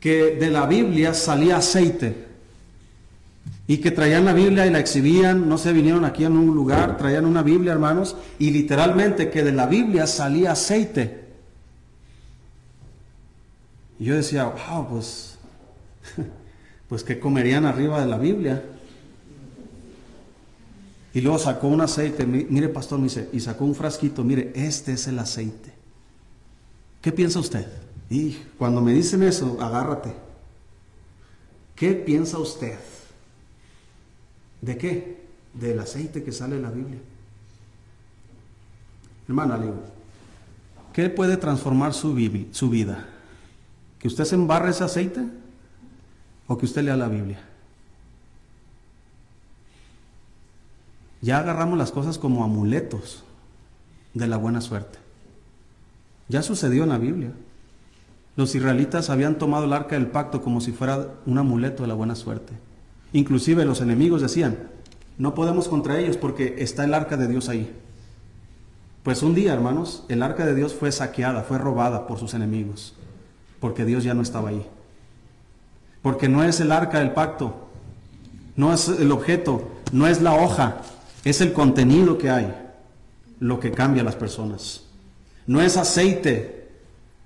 que de la Biblia salía aceite y que traían la Biblia y la exhibían, no sé, vinieron aquí en un lugar, traían una Biblia, hermanos, y literalmente que de la Biblia salía aceite. Y yo decía, wow, pues, pues que comerían arriba de la Biblia. Y luego sacó un aceite, mire pastor, me dice, y sacó un frasquito, mire, este es el aceite. ¿Qué piensa usted? Y cuando me dicen eso, agárrate. ¿Qué piensa usted? ¿De qué? Del aceite que sale de la Biblia. Hermana, le ¿qué puede transformar su, su vida? ¿Que usted se embarre ese aceite? ¿O que usted lea la Biblia? Ya agarramos las cosas como amuletos de la buena suerte. Ya sucedió en la Biblia. Los israelitas habían tomado el arca del pacto como si fuera un amuleto de la buena suerte. Inclusive los enemigos decían, no podemos contra ellos porque está el arca de Dios ahí. Pues un día, hermanos, el arca de Dios fue saqueada, fue robada por sus enemigos, porque Dios ya no estaba ahí. Porque no es el arca del pacto, no es el objeto, no es la hoja, es el contenido que hay lo que cambia a las personas. No es aceite,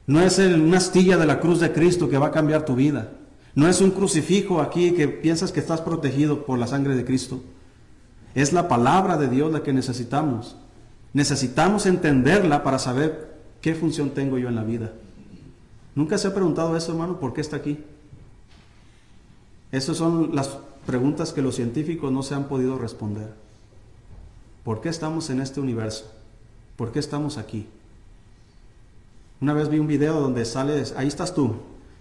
no es una astilla de la cruz de Cristo que va a cambiar tu vida. No es un crucifijo aquí que piensas que estás protegido por la sangre de Cristo. Es la palabra de Dios la que necesitamos. Necesitamos entenderla para saber qué función tengo yo en la vida. ¿Nunca se ha preguntado eso, hermano? ¿Por qué está aquí? Esas son las preguntas que los científicos no se han podido responder. ¿Por qué estamos en este universo? ¿Por qué estamos aquí? Una vez vi un video donde sales, ahí estás tú,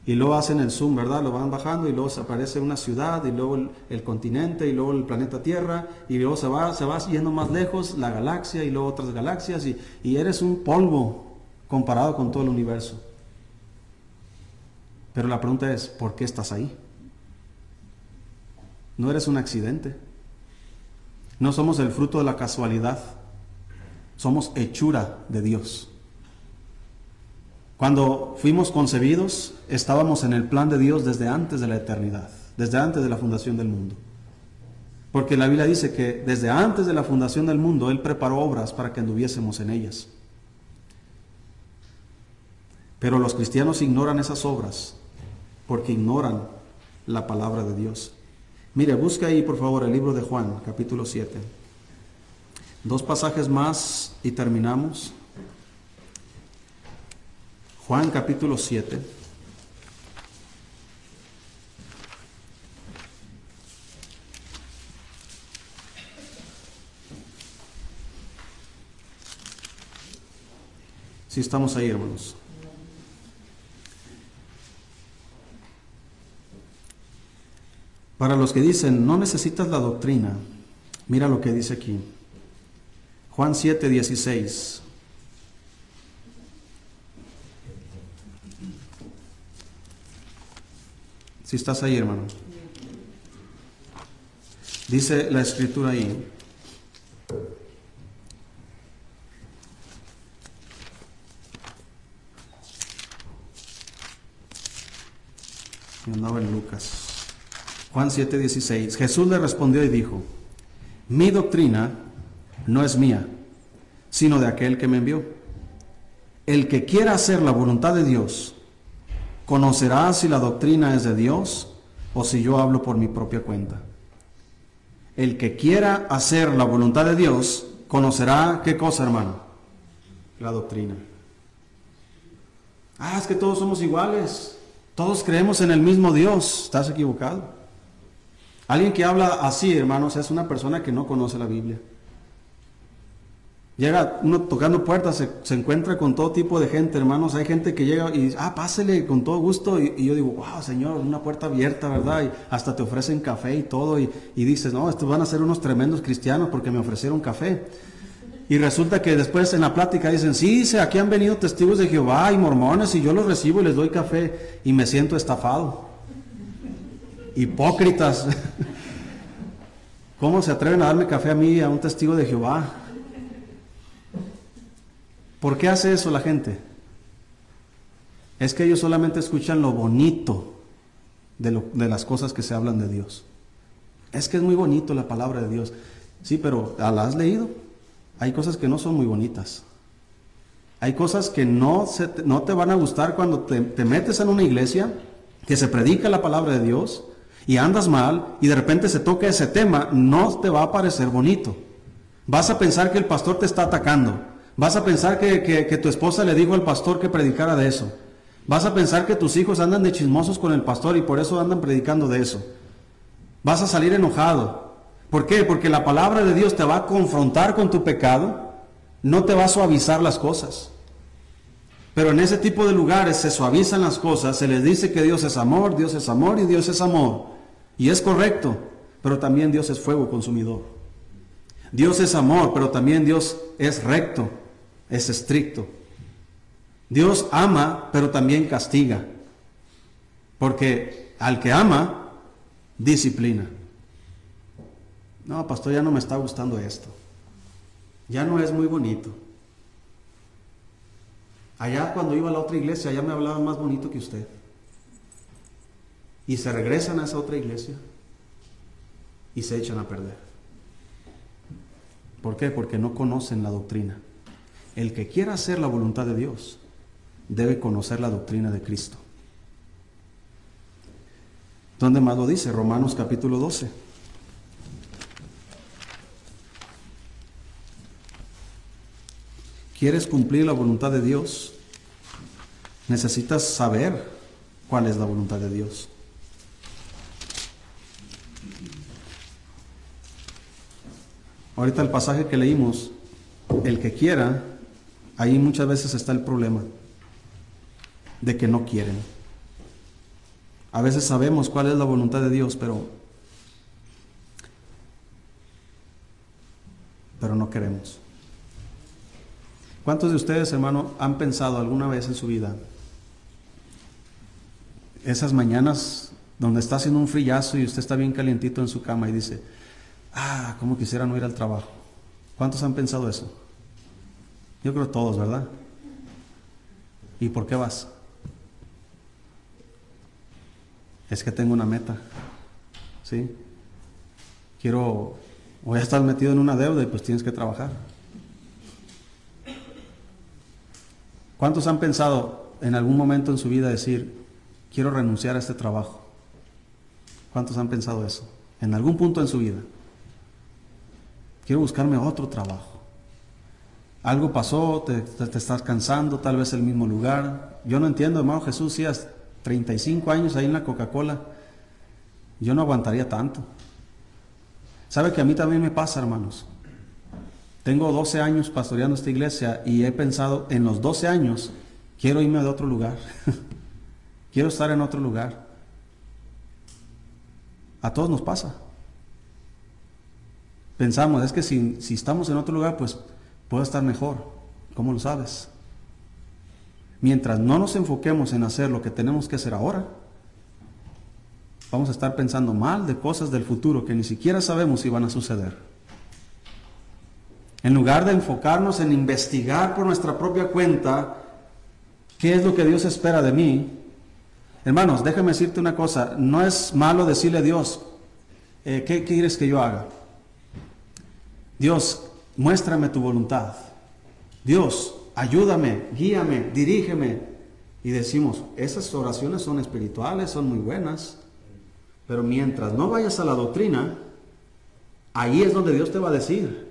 y luego hacen el zoom, ¿verdad? Lo van bajando y luego se aparece una ciudad y luego el, continente y luego el planeta Tierra y luego se va, se va yendo más lejos la galaxia y luego otras galaxias y, y eres un polvo comparado con todo el universo. Pero la pregunta es, ¿por qué estás ahí? No eres un accidente. No somos el fruto de la casualidad, somos hechura de Dios. Cuando fuimos concebidos, estábamos en el plan de Dios desde antes de la eternidad, desde antes de la fundación del mundo. Porque la Biblia dice que desde antes de la fundación del mundo Él preparó obras para que anduviésemos en ellas. Pero los cristianos ignoran esas obras porque ignoran la palabra de Dios. Mire, busca ahí por favor el libro de Juan, capítulo 7. Dos pasajes más y terminamos. Juan capítulo 7. Si estamos ahí, hermanos. Para los que dicen, no necesitas la doctrina, mira lo que dice aquí. Juan 7, 16. Si estás ahí, hermano. Dice la escritura ahí. Yo andaba en Lucas. Juan 7:16. Jesús le respondió y dijo, mi doctrina no es mía, sino de aquel que me envió. el que quiera hacer la voluntad de Dios, conocerá si la doctrina es de Dios o si yo hablo por mi propia cuenta. El que quiera hacer la voluntad de Dios, conocerá qué cosa, hermano? La doctrina. Ah, es que todos somos iguales. Todos creemos en el mismo Dios. Estás equivocado. Alguien que habla así, hermanos, es una persona que no conoce la Biblia. Llega uno tocando puertas, se, encuentra con todo tipo de gente, hermanos. Hay gente que llega y dice, ah, pásele con todo gusto. Y, yo digo, wow, Señor, una puerta abierta, ¿verdad? Y hasta te ofrecen café y todo. Y, y dices, no, estos van a ser unos tremendos cristianos porque me ofrecieron café. Y resulta que después en la plática dicen, sí, aquí han venido testigos de Jehová y mormones y yo los recibo y les doy café y me siento estafado. Hipócritas. ¿Cómo se atreven a darme café a mí, a un testigo de Jehová? ¿Por qué hace eso la gente? Es que ellos solamente escuchan lo bonito de, las cosas que se hablan de Dios. Es que es muy bonito la palabra de Dios. Sí, pero ¿la has leído? Hay cosas que no son muy bonitas. Hay cosas que no, te van a gustar cuando te metes en una iglesia que se predica la palabra de Dios y andas mal y de repente se toca ese tema, no te va a parecer bonito. Vas a pensar que el pastor te está atacando. Vas a pensar que, tu esposa le dijo al pastor que predicara de eso. Vas a pensar que tus hijos andan de chismosos con el pastor y por eso andan predicando de eso. Vas a salir enojado. ¿Por qué? Porque la palabra de Dios te va a confrontar con tu pecado, no te va a suavizar las cosas. Pero en ese tipo de lugares se suavizan las cosas, se les dice que Dios es amor, Dios es amor y Dios es amor. Y es correcto, pero también Dios es fuego consumidor. Dios es amor, pero también Dios es recto es estricto. Dios ama, pero también castiga. Porque al que ama, disciplina. No, pastor, ya no me está gustando esto. Ya no es muy bonito. Allá cuando iba a la otra iglesia, allá me hablaban más bonito que usted. Y se regresan a esa otra iglesia y se echan a perder. ¿Por qué? Porque no conocen la doctrina. El que quiera hacer la voluntad de Dios debe conocer la doctrina de Cristo. ¿Dónde más lo dice? Romanos capítulo 12. ¿Quieres cumplir la voluntad de Dios? Necesitas saber cuál es la voluntad de Dios. Ahorita el pasaje que leímos, el que quiera Ahí muchas veces está el problema de que no quieren. A veces sabemos cuál es la voluntad de Dios, pero pero no queremos. ¿Cuántos de ustedes, hermano, han pensado alguna vez en su vida esas mañanas donde está haciendo un frillazo y usted está bien calientito en su cama y dice, ah, cómo quisiera no ir al trabajo? ¿Cuántos han pensado eso? Yo creo todos, ¿verdad? ¿Y por qué vas? Es que tengo una meta. ¿Sí? Quiero, voy a estar metido en una deuda y pues tienes que trabajar. ¿Cuántos han pensado en algún momento en su vida decir, quiero renunciar a este trabajo? ¿Cuántos han pensado eso? En algún punto en su vida. Quiero buscarme otro trabajo algo pasó, te, estás cansando, tal vez el mismo lugar. Yo no entiendo, hermano Jesús, si has 35 años ahí en la Coca-Cola, yo no aguantaría tanto. ¿Sabe que a mí también me pasa, hermanos? Tengo 12 años pastoreando esta iglesia y he pensado, en los 12 años, quiero irme de otro lugar. quiero estar en otro lugar. A todos nos pasa. Pensamos, es que si, si estamos en otro lugar, pues puedo estar mejor. ¿Cómo lo sabes? Mientras no nos enfoquemos en hacer lo que tenemos que hacer ahora, vamos a estar pensando mal de cosas del futuro que ni siquiera sabemos si van a suceder. En lugar de enfocarnos en investigar por nuestra propia cuenta qué es lo que Dios espera de mí, hermanos, déjame decirte una cosa, no es malo decirle a Dios, eh, ¿qué quieres que yo haga? Dios, muéstrame tu voluntad. Dios, ayúdame, guíame, dirígeme. Y decimos, esas oraciones son espirituales, son muy buenas, pero mientras no vayas a la doctrina, ahí es donde Dios te va a decir.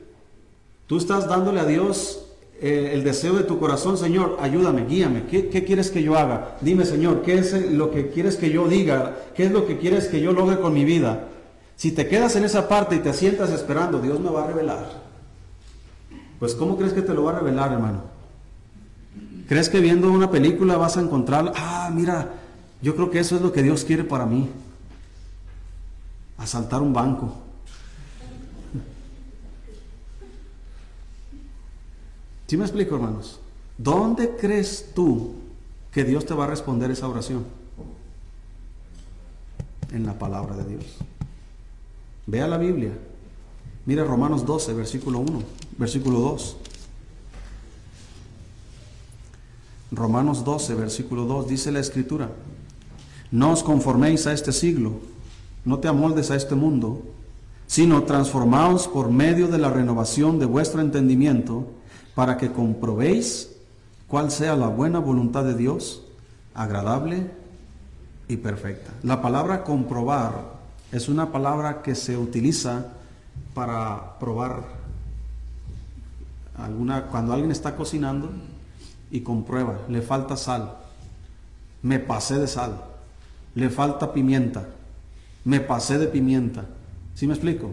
Tú estás dándole a Dios eh, el deseo de tu corazón, Señor, ayúdame, guíame. ¿Qué, ¿Qué, quieres que yo haga? Dime, Señor, ¿qué es lo que quieres que yo diga? ¿Qué es lo que quieres que yo logre con mi vida? Si te quedas en esa parte y te sientas esperando, Dios me va a revelar. Pues ¿cómo crees que te lo va a revelar, hermano? ¿Crees que viendo una película vas a encontrar, ah, mira, yo creo que eso es lo que Dios quiere para mí? Asaltar un banco. ¿Sí me explico, hermanos? ¿Dónde crees tú que Dios te va a responder esa oración? En la palabra de Dios. Vea la Biblia. Mira Romanos 12, versículo 1, versículo 2. Romanos 12, versículo 2, dice la escritura, no os conforméis a este siglo, no te amoldes a este mundo, sino transformaos por medio de la renovación de vuestro entendimiento, para que comprobéis cuál sea la buena voluntad de Dios, agradable y perfecta. La palabra comprobar es una palabra que se utiliza para probar alguna cuando alguien está cocinando y comprueba, le falta sal. Me pasé de sal. Le falta pimienta. Me pasé de pimienta. ¿Sí me explico?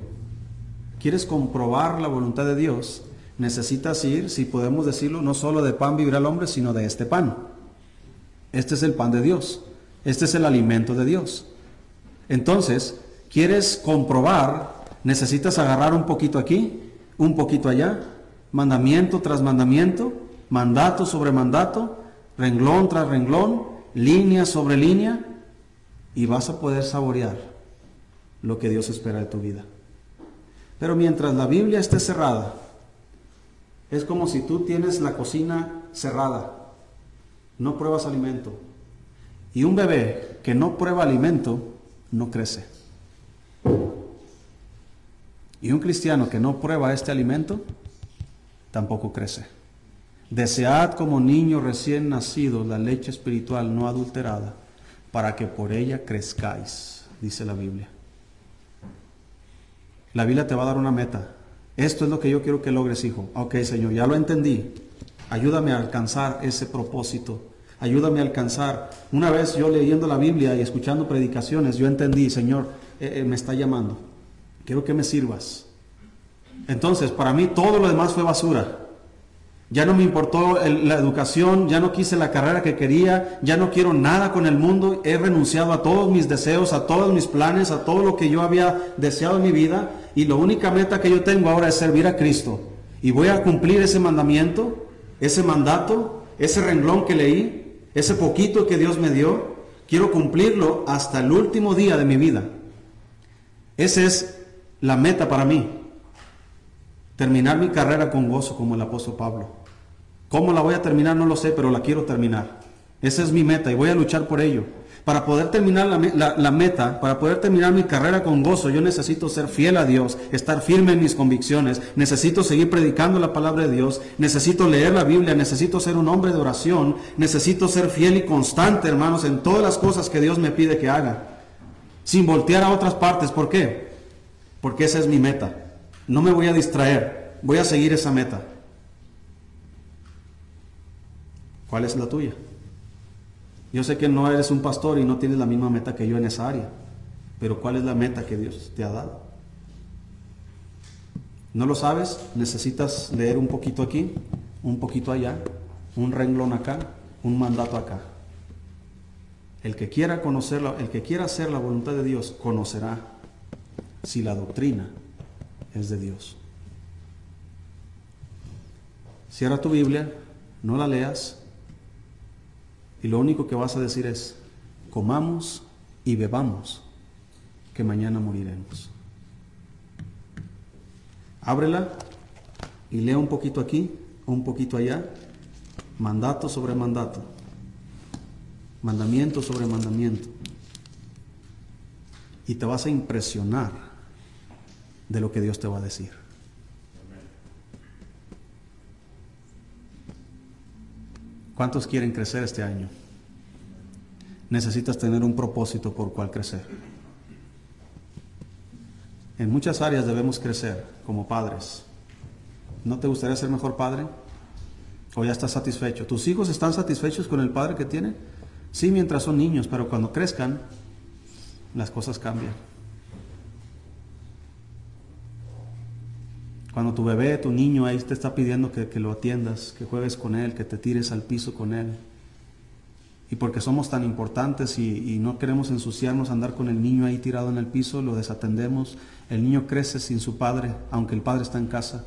¿Quieres comprobar la voluntad de Dios? necesitas ir, si podemos decirlo, no solo de pan vivirá el hombre, sino de este pan. Este es el pan de Dios. Este es el alimento de Dios. Entonces, ¿quieres comprobar? Necesitas agarrar un poquito aquí, un poquito allá, mandamiento tras mandamiento, mandato sobre mandato, renglón tras renglón, línea sobre línea, y vas a poder saborear lo que Dios espera de tu vida. Pero mientras la Biblia esté cerrada, es como si tú tienes la cocina cerrada, no pruebas alimento. Y un bebé que no prueba alimento, no crece. Y un cristiano que no prueba este alimento, tampoco crece. Desead como niño recién nacido la leche espiritual no adulterada, para que por ella crezcáis, dice la Biblia. La Biblia te va a dar una meta. Esto es lo que yo quiero que logres, hijo. Ok, Señor, ya lo entendí. Ayúdame a alcanzar ese propósito. Ayúdame a alcanzar. Una vez yo leyendo la Biblia y escuchando predicaciones, yo entendí, Señor, eh, eh, me está llamando. Quiero que me sirvas. Entonces, para mí todo lo demás fue basura. Ya no me importó la educación, ya no quise la carrera que quería, ya no quiero nada con el mundo, he renunciado a todos mis deseos, a todos mis planes, a todo lo que yo había deseado en mi vida y la única meta que yo tengo ahora es servir a Cristo. Y voy a cumplir ese mandamiento, ese mandato, ese renglón que leí, ese poquito que Dios me dio, quiero cumplirlo hasta el último día de mi vida. Esa es la meta para mí. Terminar mi carrera con gozo como el apóstol Pablo. ¿Cómo la voy a terminar? No lo sé, pero la quiero terminar. Esa es mi meta y voy a luchar por ello. Para poder terminar la, meta, para poder terminar mi carrera con gozo, yo necesito ser fiel a Dios, estar firme en mis convicciones, necesito seguir predicando la palabra de Dios, necesito leer la Biblia, necesito ser un hombre de oración, necesito ser fiel y constante, hermanos, en todas las cosas que Dios me pide que haga, sin voltear a otras partes. ¿Por qué? Porque esa es mi meta. No me voy a distraer, voy a seguir esa meta. ¿Cuál es la tuya? Yo sé que no eres un pastor y no tienes la misma meta que yo en esa área, pero ¿cuál es la meta que Dios te ha dado? ¿No lo sabes? Necesitas leer un poquito aquí, un poquito allá, un renglón acá, un mandato acá. El que quiera conocerla, el que quiera hacer la voluntad de Dios, conocerá si la doctrina es de Dios. Cierra tu Biblia, no la leas, y lo único que vas a decir es, comamos y bebamos, que mañana moriremos. Ábrela y lea un poquito aquí, un poquito allá, mandato sobre mandato, mandamiento sobre mandamiento. Y te vas a impresionar de lo que Dios te va a decir. ¿Cuántos quieren crecer este año? Necesitas tener un propósito por cual crecer. En muchas áreas debemos crecer como padres. ¿No te gustaría ser mejor padre? ¿O ya estás satisfecho? ¿Tus hijos están satisfechos con el padre que tienen? Sí, mientras son niños, pero cuando crezcan, las cosas cambian. Cuando tu bebé, tu niño ahí te está pidiendo que, que, lo atiendas, que juegues con él, que te tires al piso con él. Y porque somos tan importantes y, y, no queremos ensuciarnos, andar con el niño ahí tirado en el piso, lo desatendemos. El niño crece sin su padre, aunque el padre está en casa.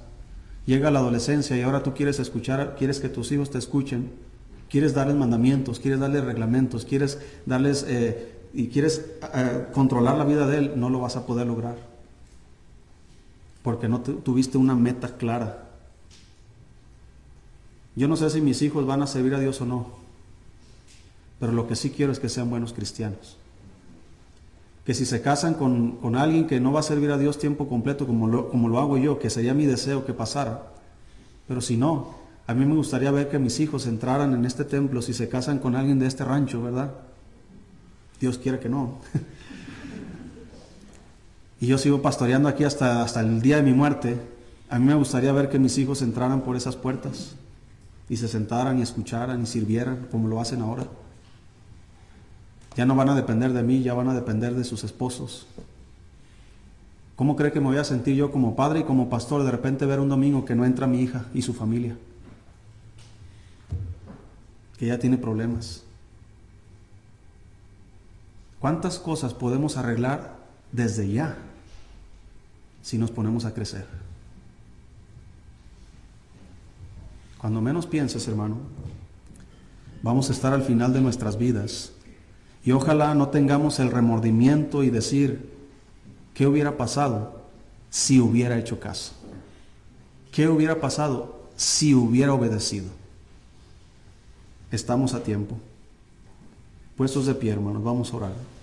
Llega la adolescencia y ahora tú quieres escuchar, quieres que tus hijos te escuchen, quieres darles mandamientos, quieres darles reglamentos, quieres darles eh, y quieres eh, controlar la vida de él, no lo vas a poder lograr. Porque no tuviste una meta clara. Yo no sé si mis hijos van a servir a Dios o no, pero lo que sí quiero es que sean buenos cristianos que si se casan con, alguien que no va a servir a Dios tiempo completo como lo, como lo hago yo, que sería mi deseo que pasara. Pero si no, a mí me gustaría ver que mis hijos entraran en este templo si se casan con alguien de este rancho, ¿verdad? Dios quiere que no. y yo sigo pastoreando aquí hasta, hasta el día de mi muerte. A mí me gustaría ver que mis hijos entraran por esas puertas y se sentaran y escucharan y sirvieran como lo hacen ahora. Ya no van a depender de mí, ya van a depender de sus esposos. ¿Cómo cree que me voy a sentir yo como padre y como pastor de repente ver un domingo que no entra mi hija y su familia? Que ya tiene problemas. ¿Cuántas cosas podemos arreglar desde ya si nos ponemos a crecer? Cuando menos pienses, hermano, vamos a estar al final de nuestras vidas y ojalá no tengamos el remordimiento y decir, ¿qué hubiera pasado si hubiera hecho caso? ¿Qué hubiera pasado si hubiera obedecido? Estamos a tiempo. Puestos de pie, hermanos, vamos a orar.